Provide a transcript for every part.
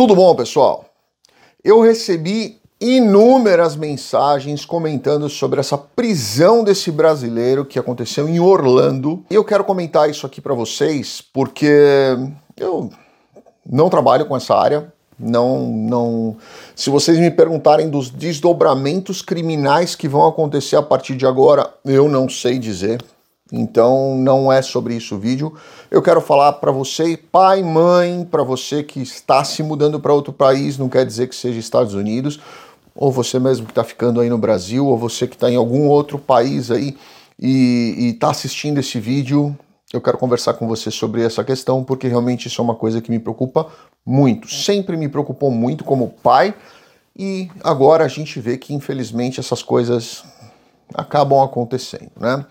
Tudo bom, pessoal? Eu recebi inúmeras mensagens comentando sobre essa prisão desse brasileiro que aconteceu em Orlando. E eu quero comentar isso aqui para vocês porque eu não trabalho com essa área. Não, não. Se vocês me perguntarem dos desdobramentos criminais que vão acontecer a partir de agora, eu não sei dizer. Então não é sobre isso o vídeo. Eu quero falar para você, pai, mãe, para você que está se mudando para outro país, não quer dizer que seja Estados Unidos, ou você mesmo que está ficando aí no Brasil, ou você que está em algum outro país aí e está assistindo esse vídeo. Eu quero conversar com você sobre essa questão, porque realmente isso é uma coisa que me preocupa muito. Sempre me preocupou muito como pai, e agora a gente vê que infelizmente essas coisas acabam acontecendo, né?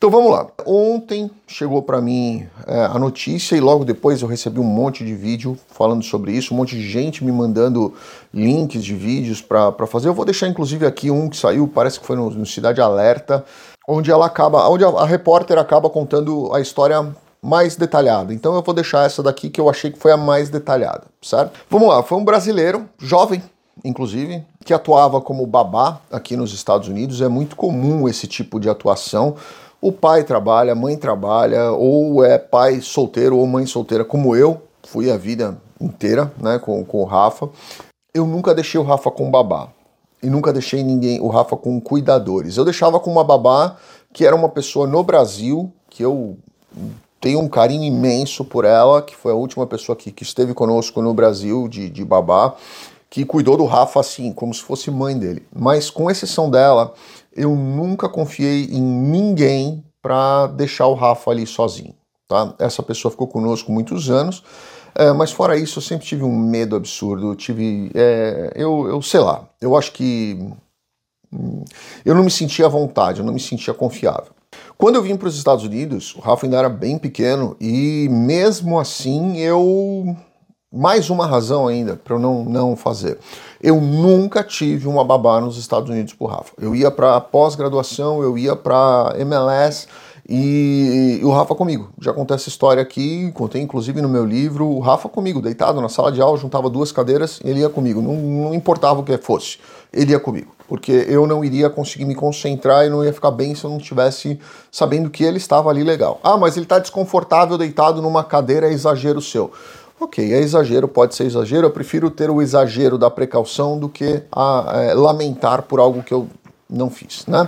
Então vamos lá. Ontem chegou para mim é, a notícia e logo depois eu recebi um monte de vídeo falando sobre isso, um monte de gente me mandando links de vídeos para fazer. Eu vou deixar inclusive aqui um que saiu, parece que foi no, no Cidade Alerta, onde ela acaba, onde a, a repórter acaba contando a história mais detalhada. Então eu vou deixar essa daqui que eu achei que foi a mais detalhada, certo? Vamos lá, foi um brasileiro, jovem, inclusive, que atuava como babá aqui nos Estados Unidos. É muito comum esse tipo de atuação o pai trabalha, a mãe trabalha, ou é pai solteiro ou mãe solteira, como eu fui a vida inteira, né, com, com o Rafa. Eu nunca deixei o Rafa com babá. E nunca deixei ninguém, o Rafa com cuidadores. Eu deixava com uma babá que era uma pessoa no Brasil, que eu tenho um carinho imenso por ela, que foi a última pessoa que, que esteve conosco no Brasil de, de babá, que cuidou do Rafa assim, como se fosse mãe dele. Mas com exceção dela, eu nunca confiei em ninguém para deixar o Rafa ali sozinho. Tá? Essa pessoa ficou conosco muitos anos, é, mas fora isso eu sempre tive um medo absurdo. tive, é, eu, eu sei lá, eu acho que hum, eu não me sentia à vontade, eu não me sentia confiável. Quando eu vim para os Estados Unidos, o Rafa ainda era bem pequeno e mesmo assim eu mais uma razão ainda para eu não, não fazer. Eu nunca tive uma babá nos Estados Unidos por Rafa. Eu ia para pós-graduação, eu ia para MLS e, e, o Rafa comigo. Já contei essa história aqui, contei inclusive no meu livro. O Rafa comigo, deitado na sala de aula, juntava duas cadeiras, ele ia comigo. Não, não importava o que fosse, ele ia comigo. Porque eu não iria conseguir me concentrar e não ia ficar bem se eu não tivesse sabendo que ele estava ali legal. Ah, mas ele está desconfortável deitado numa cadeira, é exagero seu. Ok, é exagero, pode ser exagero. Eu prefiro ter o exagero da precaução do que a, é, lamentar por algo que eu não fiz, né?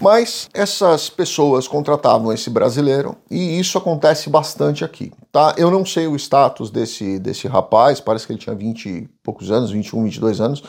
Mas essas pessoas contratavam esse brasileiro e isso acontece bastante aqui, tá? Eu não sei o status desse, desse rapaz, parece que ele tinha 20 e poucos anos, 21, 22 anos.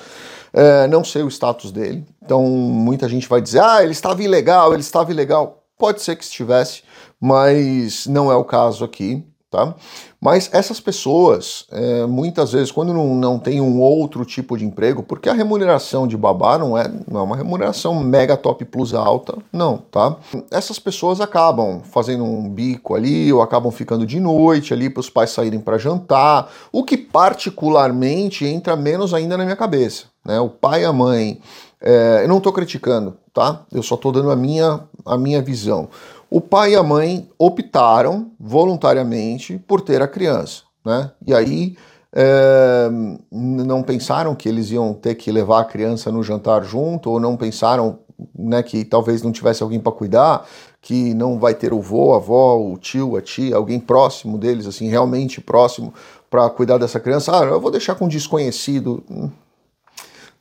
É, não sei o status dele, então muita gente vai dizer: ah, ele estava ilegal, ele estava ilegal. Pode ser que estivesse, mas não é o caso aqui tá? Mas essas pessoas, é, muitas vezes, quando não, não tem um outro tipo de emprego, porque a remuneração de babá não é, não é uma remuneração mega top plus alta, não, tá? Essas pessoas acabam fazendo um bico ali, ou acabam ficando de noite ali para os pais saírem para jantar, o que particularmente entra menos ainda na minha cabeça, né? O pai e a mãe, é, eu não estou criticando, tá? Eu só estou dando a minha, a minha visão o pai e a mãe optaram voluntariamente por ter a criança, né? E aí é, não pensaram que eles iam ter que levar a criança no jantar junto, ou não pensaram né, que talvez não tivesse alguém para cuidar, que não vai ter o vô, a avó, o tio, a tia, alguém próximo deles, assim, realmente próximo, para cuidar dessa criança. Ah, eu vou deixar com um desconhecido.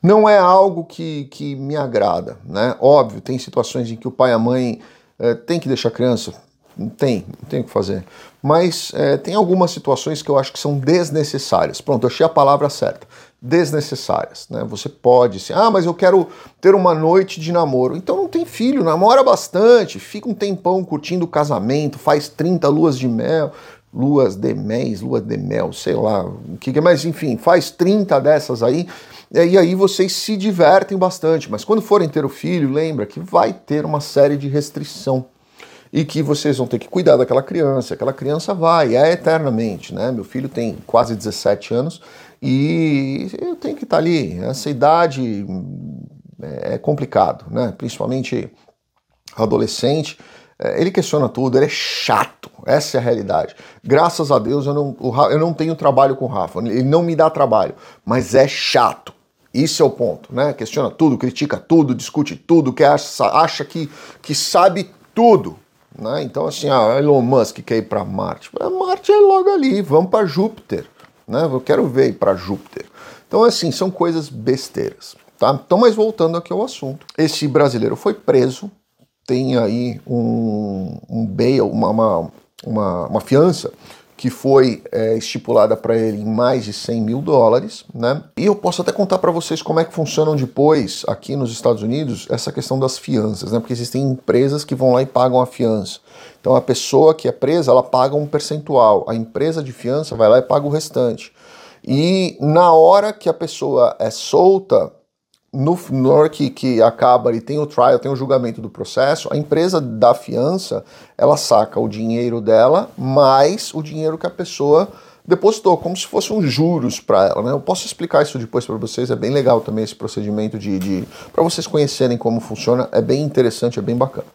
Não é algo que, que me agrada, né? Óbvio, tem situações em que o pai e a mãe é, tem que deixar criança? Tem, não tem o que fazer. Mas é, tem algumas situações que eu acho que são desnecessárias. Pronto, achei a palavra certa. Desnecessárias. Né? Você pode assim, ah, mas eu quero ter uma noite de namoro. Então não tem filho, namora bastante, fica um tempão curtindo o casamento, faz 30 luas de mel, luas de mês, lua de mel, sei lá, o que, mas enfim, faz 30 dessas aí, e aí vocês se divertem bastante. Mas quando forem ter o filho, lembra que vai ter uma série de restrição e que vocês vão ter que cuidar daquela criança. Aquela criança vai, é eternamente, né? Meu filho tem quase 17 anos e eu tenho que estar ali. Essa idade é complicado, né? Principalmente adolescente É, ele questiona tudo, ele é chato, essa é a realidade. Graças a Deus eu não, eu não tenho trabalho com o Rafa, ele não me dá trabalho, mas é chato. Isso é o ponto, né? Questiona tudo, critica tudo, discute tudo, que acha, acha que, que sabe tudo. Né? Então, assim, ah, Elon Musk quer ir para Marte. Marte é logo ali, vamos para Júpiter. Né? Eu quero ver ir para Júpiter. Então, assim, são coisas besteiras. Tá? Então, mas voltando aqui ao assunto. Esse brasileiro foi preso, tem aí um, um bail, uma, uma, uma, uma fiança que foi é, estipulada para ele em mais de 100 mil dólares, né? E eu posso até contar para vocês como é que funcionam depois aqui nos Estados Unidos essa questão das fianças, né? Porque existem empresas que vão lá e pagam a fiança. Então a pessoa que é presa, ela paga um percentual, a empresa de fiança vai lá e paga o restante. E na hora que a pessoa é solta, no, na hora que, que acaba e tem o trial, tem o julgamento do processo, a empresa da fiança, ela saca o dinheiro dela mais o dinheiro que a pessoa depositou, como se fosse uns juros para ela. Né? Eu posso explicar isso depois para vocês, é bem legal também esse procedimento de, de para vocês conhecerem como funciona, é bem interessante, é bem bacana.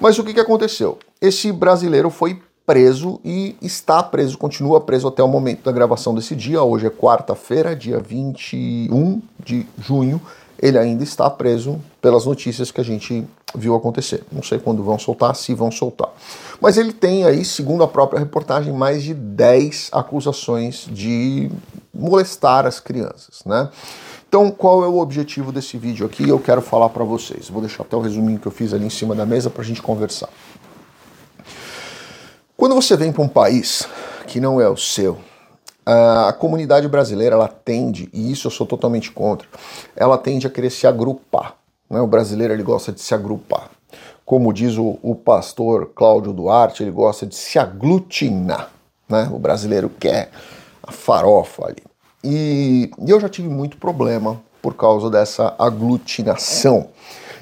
Mas o que, que aconteceu? Esse brasileiro foi preso e está preso, continua preso até o momento da gravação desse dia. Hoje é quarta-feira, dia 21 de junho. Ele ainda está preso pelas notícias que a gente viu acontecer. Não sei quando vão soltar, se vão soltar. Mas ele tem aí, segundo a própria reportagem, mais de 10 acusações de molestar as crianças, né? Então, qual é o objetivo desse vídeo aqui? Eu quero falar para vocês. Vou deixar até o resuminho que eu fiz ali em cima da mesa para a gente conversar. Quando você vem para um país que não é o seu, a comunidade brasileira ela tende, e isso eu sou totalmente contra, ela tende a querer se agrupar. Né? O brasileiro ele gosta de se agrupar. Como diz o, o pastor Cláudio Duarte, ele gosta de se aglutinar. Né? O brasileiro quer a farofa ali. E, e eu já tive muito problema por causa dessa aglutinação.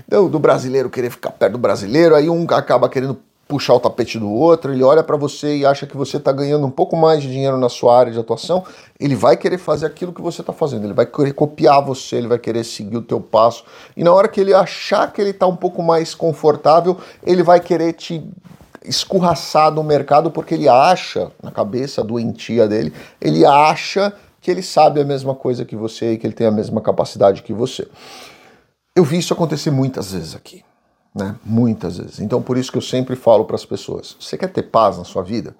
Do, do brasileiro querer ficar perto do brasileiro, aí um acaba querendo puxar o tapete do outro, ele olha para você e acha que você está ganhando um pouco mais de dinheiro na sua área de atuação, ele vai querer fazer aquilo que você está fazendo, ele vai querer copiar você, ele vai querer seguir o teu passo, e na hora que ele achar que ele está um pouco mais confortável, ele vai querer te escorraçar do mercado porque ele acha, na cabeça doentia dele, ele acha que ele sabe a mesma coisa que você e que ele tem a mesma capacidade que você. Eu vi isso acontecer muitas vezes aqui né? Muitas vezes. Então por isso que eu sempre falo para as pessoas: você quer ter paz na sua vida?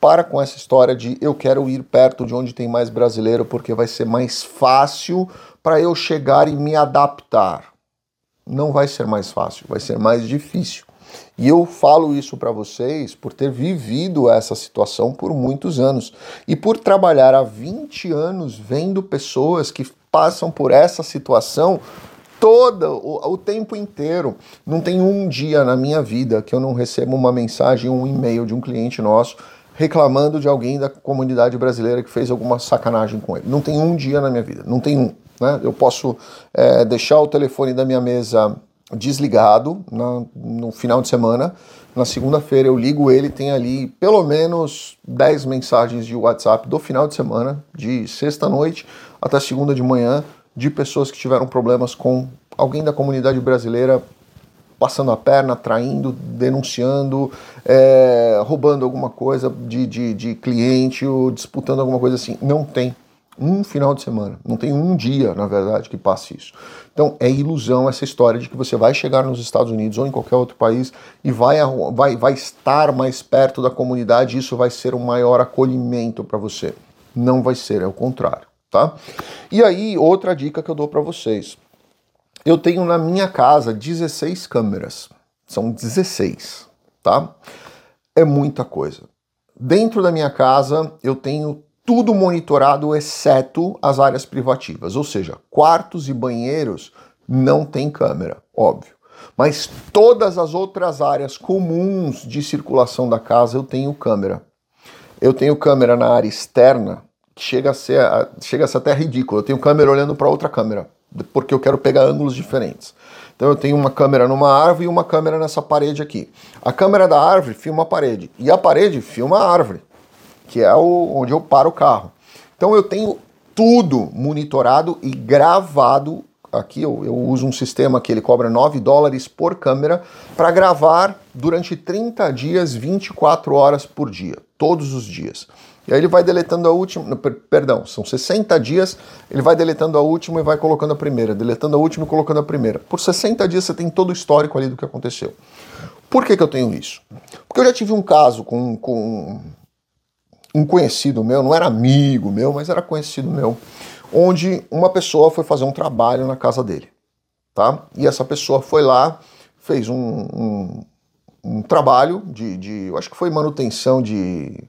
Para com essa história de eu quero ir perto de onde tem mais brasileiro porque vai ser mais fácil para eu chegar e me adaptar. Não vai ser mais fácil, vai ser mais difícil. E eu falo isso para vocês por ter vivido essa situação por muitos anos e por trabalhar há 20 anos vendo pessoas que passam por essa situação todo o, o, tempo inteiro. Não tem um dia na minha vida que eu não recebo uma mensagem, um e-mail de um cliente nosso reclamando de alguém da comunidade brasileira que fez alguma sacanagem com ele. Não tem um dia na minha vida, não tem um. Né? Eu posso é, deixar o telefone da minha mesa desligado na, no final de semana. Na segunda-feira eu ligo ele, tem ali pelo menos 10 mensagens de WhatsApp do final de semana, de sexta-noite até segunda de manhã, de pessoas que tiveram problemas com alguém da comunidade brasileira passando a perna, traindo, denunciando, é, roubando alguma coisa de, de, de cliente ou disputando alguma coisa assim. Não tem um final de semana, não tem um dia, na verdade, que passe isso. Então é ilusão essa história de que você vai chegar nos Estados Unidos ou em qualquer outro país e vai, vai, vai estar mais perto da comunidade e isso vai ser um maior acolhimento para você. Não vai ser, é o contrário tá? E aí, outra dica que eu dou para vocês. Eu tenho na minha casa 16 câmeras. São 16, tá? É muita coisa. Dentro da minha casa, eu tenho tudo monitorado exceto as áreas privativas, ou seja, quartos e banheiros não tem câmera, óbvio. Mas todas as outras áreas comuns de circulação da casa eu tenho câmera. Eu tenho câmera na área externa, chega a ser, chega a ser até ridículo. Eu tenho câmera olhando para outra câmera, porque eu quero pegar ângulos diferentes. Então eu tenho uma câmera numa árvore e uma câmera nessa parede aqui. A câmera da árvore filma a parede e a parede filma a árvore, que é o, onde eu paro o carro. Então eu tenho tudo monitorado e gravado aqui eu, eu uso um sistema que ele cobra 9 dólares por câmera para gravar durante 30 dias, 24 horas por dia, todos os dias. E aí ele vai deletando a última, perdão, são 60 dias, ele vai deletando a última e vai colocando a primeira, deletando a última e colocando a primeira. Por 60 dias você tem todo o histórico ali do que aconteceu. Por que, que eu tenho isso? Porque eu já tive um caso com, com um conhecido meu, não era amigo meu, mas era conhecido meu, onde uma pessoa foi fazer um trabalho na casa dele, tá? E essa pessoa foi lá, fez um, um, um trabalho de, de, eu acho que foi manutenção de,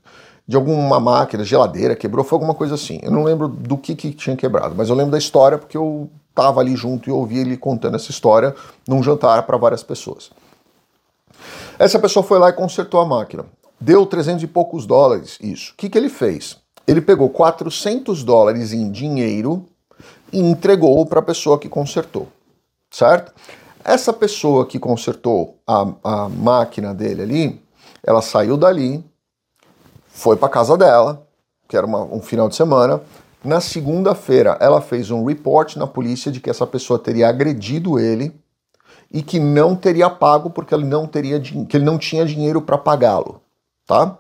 de alguma máquina, geladeira, quebrou, foi alguma coisa assim. Eu não lembro do que, que tinha quebrado, mas eu lembro da história porque eu estava ali junto e ouvi ele contando essa história num jantar para várias pessoas. Essa pessoa foi lá e consertou a máquina. Deu 300 e poucos dólares isso. O que, que ele fez? Ele pegou 400 dólares em dinheiro e entregou para a pessoa que consertou, certo? Essa pessoa que consertou a, a máquina dele ali, ela saiu dali, foi para casa dela, que era uma, um final de semana. Na segunda-feira, ela fez um report na polícia de que essa pessoa teria agredido ele e que não teria pago porque ele não teria que ele não tinha dinheiro para pagá-lo tá?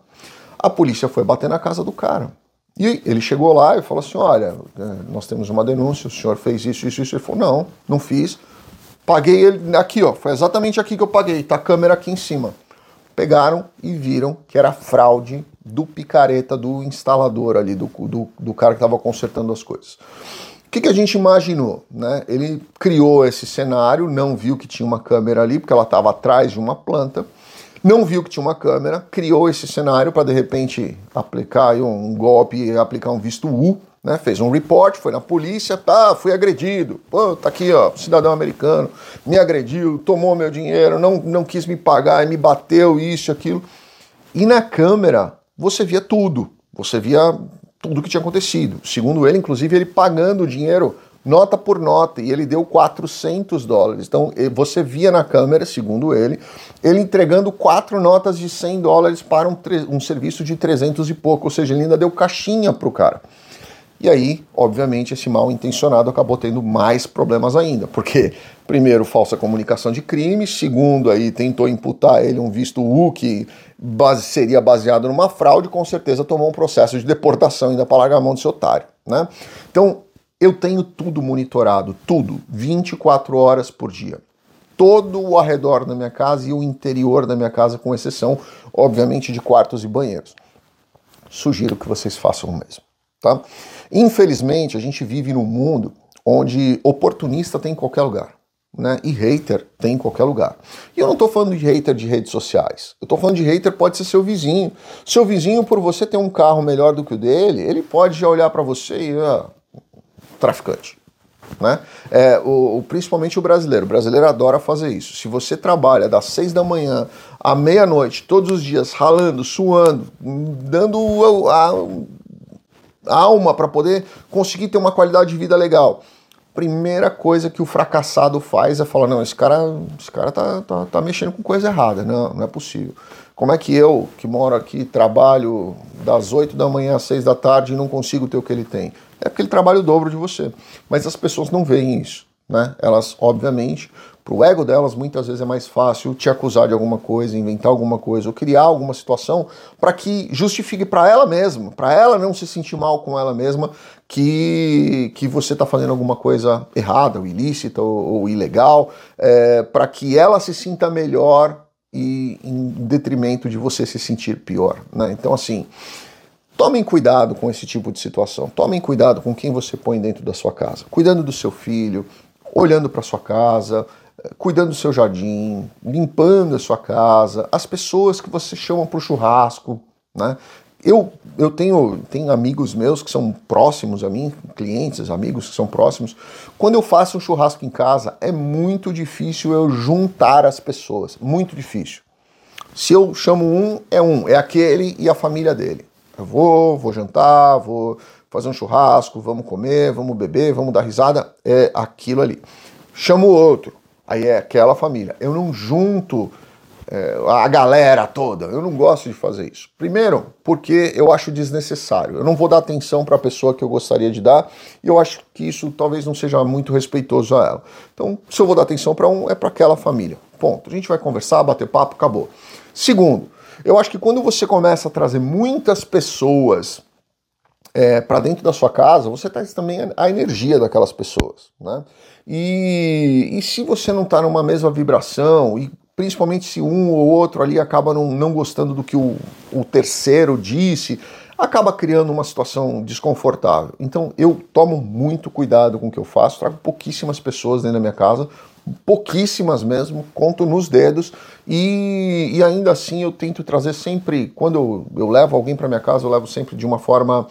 A polícia foi bater na casa do cara. E ele chegou lá e falou assim: Olha, é, nós temos uma denúncia, o senhor fez isso, isso, isso. Ele falou: Não, não fiz. Paguei ele aqui, ó. Foi exatamente aqui que eu paguei. Tá a câmera aqui em cima. Pegaram e viram que era fraude do picareta, do instalador ali, do, do, do cara que estava consertando as coisas. O que, que, a gente imaginou? Né? Ele criou esse cenário, não viu que tinha uma câmera ali, porque ela estava atrás de uma planta não viu que tinha uma câmera, criou esse cenário para de repente aplicar um golpe, aplicar um visto U, né? Fez um report, foi na polícia, tá, fui agredido. Pô, tá aqui, ó, cidadão americano, me agrediu, tomou meu dinheiro, não, não quis me pagar, me bateu, isso, aquilo. E na câmera você via tudo, você via tudo que tinha acontecido. Segundo ele, inclusive, ele pagando o dinheiro nota por nota, e ele deu 400 dólares. Então você via na câmera, segundo ele, ele entregando quatro notas de 100 dólares para um, um serviço de 300 e pouco, ou seja, ele ainda deu caixinha para o cara. E aí, obviamente, esse mal intencionado acabou tendo mais problemas ainda, porque, primeiro, falsa comunicação de crime, segundo, aí tentou imputar ele um visto U que base, seria baseado numa fraude, com certeza tomou um processo de deportação ainda para largar a mão desse otário, né? Então, eu tenho tudo monitorado, tudo, 24 horas por dia. Todo o arredor da minha casa e o interior da minha casa, com exceção, obviamente, de quartos e banheiros. Sugiro que vocês façam o mesmo, tá? Infelizmente, a gente vive num mundo onde oportunista tem em qualquer lugar. Né? E hater tem em qualquer lugar. E eu não estou falando de hater de redes sociais. Eu estou falando de hater pode ser seu vizinho. Seu vizinho, por você ter um carro melhor do que o dele, ele pode já olhar para você e ah, traficante. Né? É, o, o, principalmente o brasileiro. O brasileiro adora fazer isso. Se você trabalha das seis da manhã à meia-noite, todos os dias, ralando, suando, dando a, a alma para poder conseguir ter uma qualidade de vida legal. Primeira coisa que o fracassado faz é falar: não, esse cara, esse cara tá, tá, tá mexendo com coisa errada, não, não é possível. Como é que eu, que moro aqui, trabalho das 8 da manhã às 6 da tarde e não consigo ter o que ele tem? É porque ele trabalha o dobro de você. Mas as pessoas não veem isso. Né? Elas, obviamente, para o ego delas, muitas vezes é mais fácil te acusar de alguma coisa, inventar alguma coisa, ou criar alguma situação para que justifique para ela mesma, para ela não se sentir mal com ela mesma, que, que você está fazendo alguma coisa errada, ou ilícita, ou, ou ilegal, é, para que ela se sinta melhor e em detrimento de você se sentir pior. Né? Então, assim, tomem cuidado com esse tipo de situação. Tomem cuidado com quem você põe dentro da sua casa. Cuidando do seu filho, olhando para sua casa, cuidando do seu jardim, limpando a sua casa, as pessoas que você chama para o churrasco. Né? Eu, eu tenho, tenho amigos meus que são próximos a mim, clientes, amigos que são próximos. Quando eu faço um churrasco em casa, é muito difícil eu juntar as pessoas. Muito difícil. Se eu chamo um, é um, é aquele e a família dele. Eu vou, vou jantar, vou fazer um churrasco, vamos comer, vamos beber, vamos dar risada, é aquilo ali. Chamo outro, aí é aquela família. Eu não junto é, a galera toda. Eu não gosto de fazer isso. Primeiro, porque eu acho desnecessário. Eu não vou dar atenção para a pessoa que eu gostaria de dar e eu acho que isso talvez não seja muito respeitoso a ela. Então, se eu vou dar atenção para um, é para aquela família. Ponto. A gente vai conversar, bater papo, acabou. Segundo, eu acho que quando você começa a trazer muitas pessoas é, para dentro da sua casa, você traz também a energia daquelas pessoas. Né? E, e se você não está numa mesma vibração, e principalmente se um ou outro ali acaba não, não gostando do que o, o terceiro disse, acaba criando uma situação desconfortável. Então eu tomo muito cuidado com o que eu faço, trago pouquíssimas pessoas dentro da minha casa, pouquíssimas mesmo, conto nos dedos e, e ainda assim eu tento trazer sempre, quando eu, eu levo alguém para minha casa, eu levo sempre de uma forma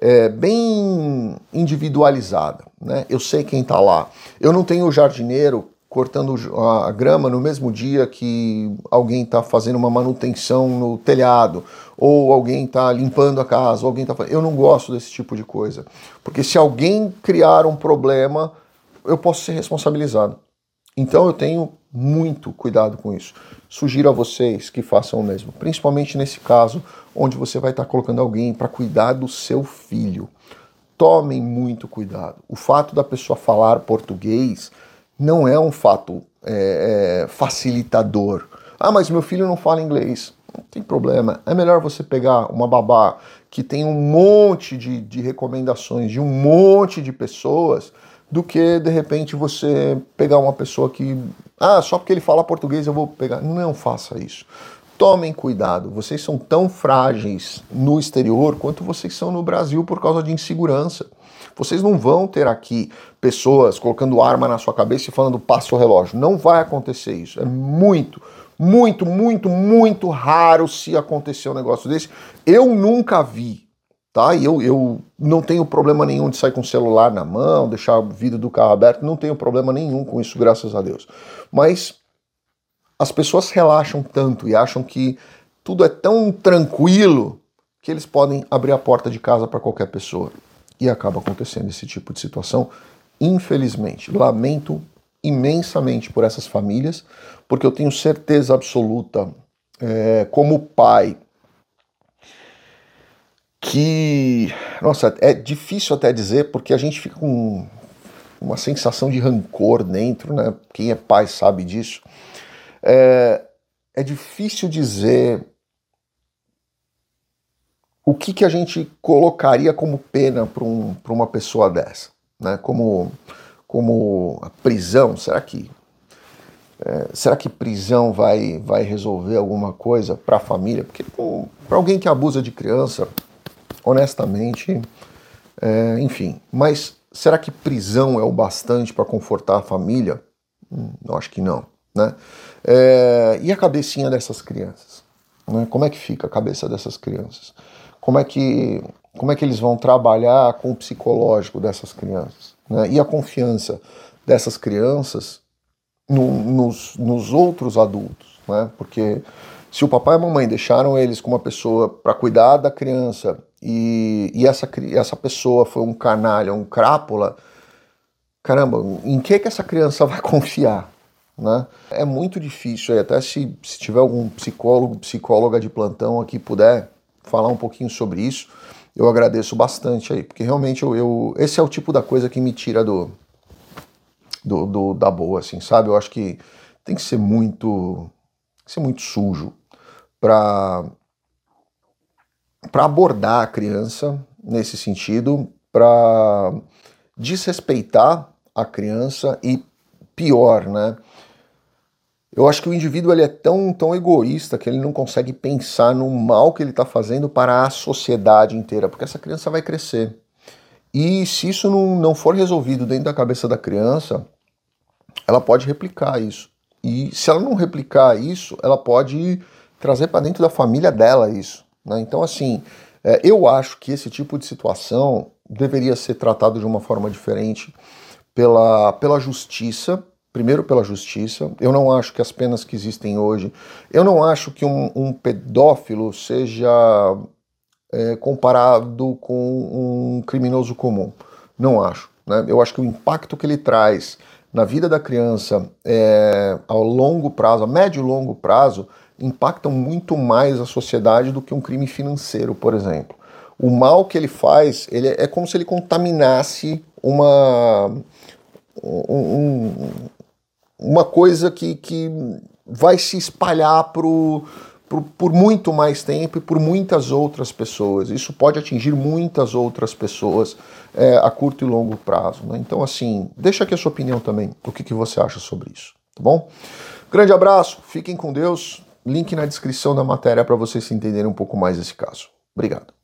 é, bem individualizada. Né? Eu sei quem está lá. Eu não tenho jardineiro cortando a grama no mesmo dia que alguém está fazendo uma manutenção no telhado, ou alguém está limpando a casa, ou alguém está Eu não gosto desse tipo de coisa. Porque se alguém criar um problema, eu posso ser responsabilizado. Então eu tenho muito cuidado com isso. Sugiro a vocês que façam o mesmo, principalmente nesse caso onde você vai estar colocando alguém para cuidar do seu filho. Tomem muito cuidado. O fato da pessoa falar português não é um fato é, é, facilitador. Ah, mas meu filho não fala inglês. Não tem problema. É melhor você pegar uma babá que tem um monte de, de recomendações de um monte de pessoas do que de repente você pegar uma pessoa que, ah, só porque ele fala português eu vou pegar. Não faça isso. Tomem cuidado, vocês são tão frágeis no exterior quanto vocês são no Brasil por causa de insegurança. Vocês não vão ter aqui pessoas colocando arma na sua cabeça e falando passe o relógio. Não vai acontecer isso. É muito, muito, muito, muito raro se acontecer um negócio desse. Eu nunca vi, tá? E eu, eu não tenho problema nenhum de sair com o celular na mão, deixar o vidro do carro aberto, não tenho problema nenhum com isso, graças a Deus. Mas as pessoas relaxam tanto e acham que tudo é tão tranquilo que eles podem abrir a porta de casa para qualquer pessoa e acaba acontecendo esse tipo de situação. Infelizmente, lamento imensamente por essas famílias, porque eu tenho certeza absoluta, é, como pai, que, nossa, é difícil até dizer, porque a gente fica com uma sensação de rancor dentro, né? Quem é pai sabe disso. É, é difícil dizer o que, que a gente colocaria como pena para um, uma pessoa dessa? Né? Como, como a prisão? Será que é, será que prisão vai, vai resolver alguma coisa para a família? Porque para alguém que abusa de criança, honestamente, é, enfim. Mas será que prisão é o bastante para confortar a família? Hum, eu acho que não. Né? É, e a cabecinha dessas crianças? Né? Como é que fica a cabeça dessas crianças? como é que, como é que eles vão trabalhar com o psicológico dessas crianças né? e a confiança dessas crianças no, nos, nos outros adultos, né? porque se o papai e a mamãe deixaram eles com uma pessoa para cuidar da criança e, e essa, essa pessoa foi um canalha, um crápula, caramba, em que, que essa criança vai confiar? Né? É muito difícil, até se, se tiver algum psicólogo, psicóloga de plantão aqui puder falar um pouquinho sobre isso, eu agradeço bastante aí, porque realmente eu, eu esse é o tipo da coisa que me tira do, do, do, da boa, assim, sabe? Eu acho que tem que ser muito, ser muito sujo para para abordar a criança nesse sentido, para desrespeitar a criança e pior, né? Eu acho que o indivíduo ele é tão, tão egoísta que ele não consegue pensar no mal que ele está fazendo para a sociedade inteira, porque essa criança vai crescer. E se isso não, não for resolvido dentro da cabeça da criança, ela pode replicar isso. E se ela não replicar isso, ela pode trazer para dentro da família dela isso. Né? Então, assim, é, eu acho que esse tipo de situação deveria ser tratado de uma forma diferente pela, pela justiça primeiro pela justiça. Eu não acho que as penas que existem hoje, eu não acho que um, um pedófilo seja é, comparado com um criminoso comum. Não acho. Né? Eu acho que o impacto que ele traz na vida da criança é, ao longo prazo, a médio e longo prazo, impactam muito mais a sociedade do que um crime financeiro, por exemplo. O mal que ele faz, ele é, é como se ele contaminasse uma, um, uma coisa que, que vai se espalhar pro, pro, por muito mais tempo e por muitas outras pessoas. Isso pode atingir muitas outras pessoas é, a curto e longo prazo. Né? Então, assim, deixa aqui a sua opinião também, o que, que você acha sobre isso, tá bom? Grande abraço, fiquem com Deus. Link na descrição da matéria para vocês entenderem um pouco mais esse caso. Obrigado.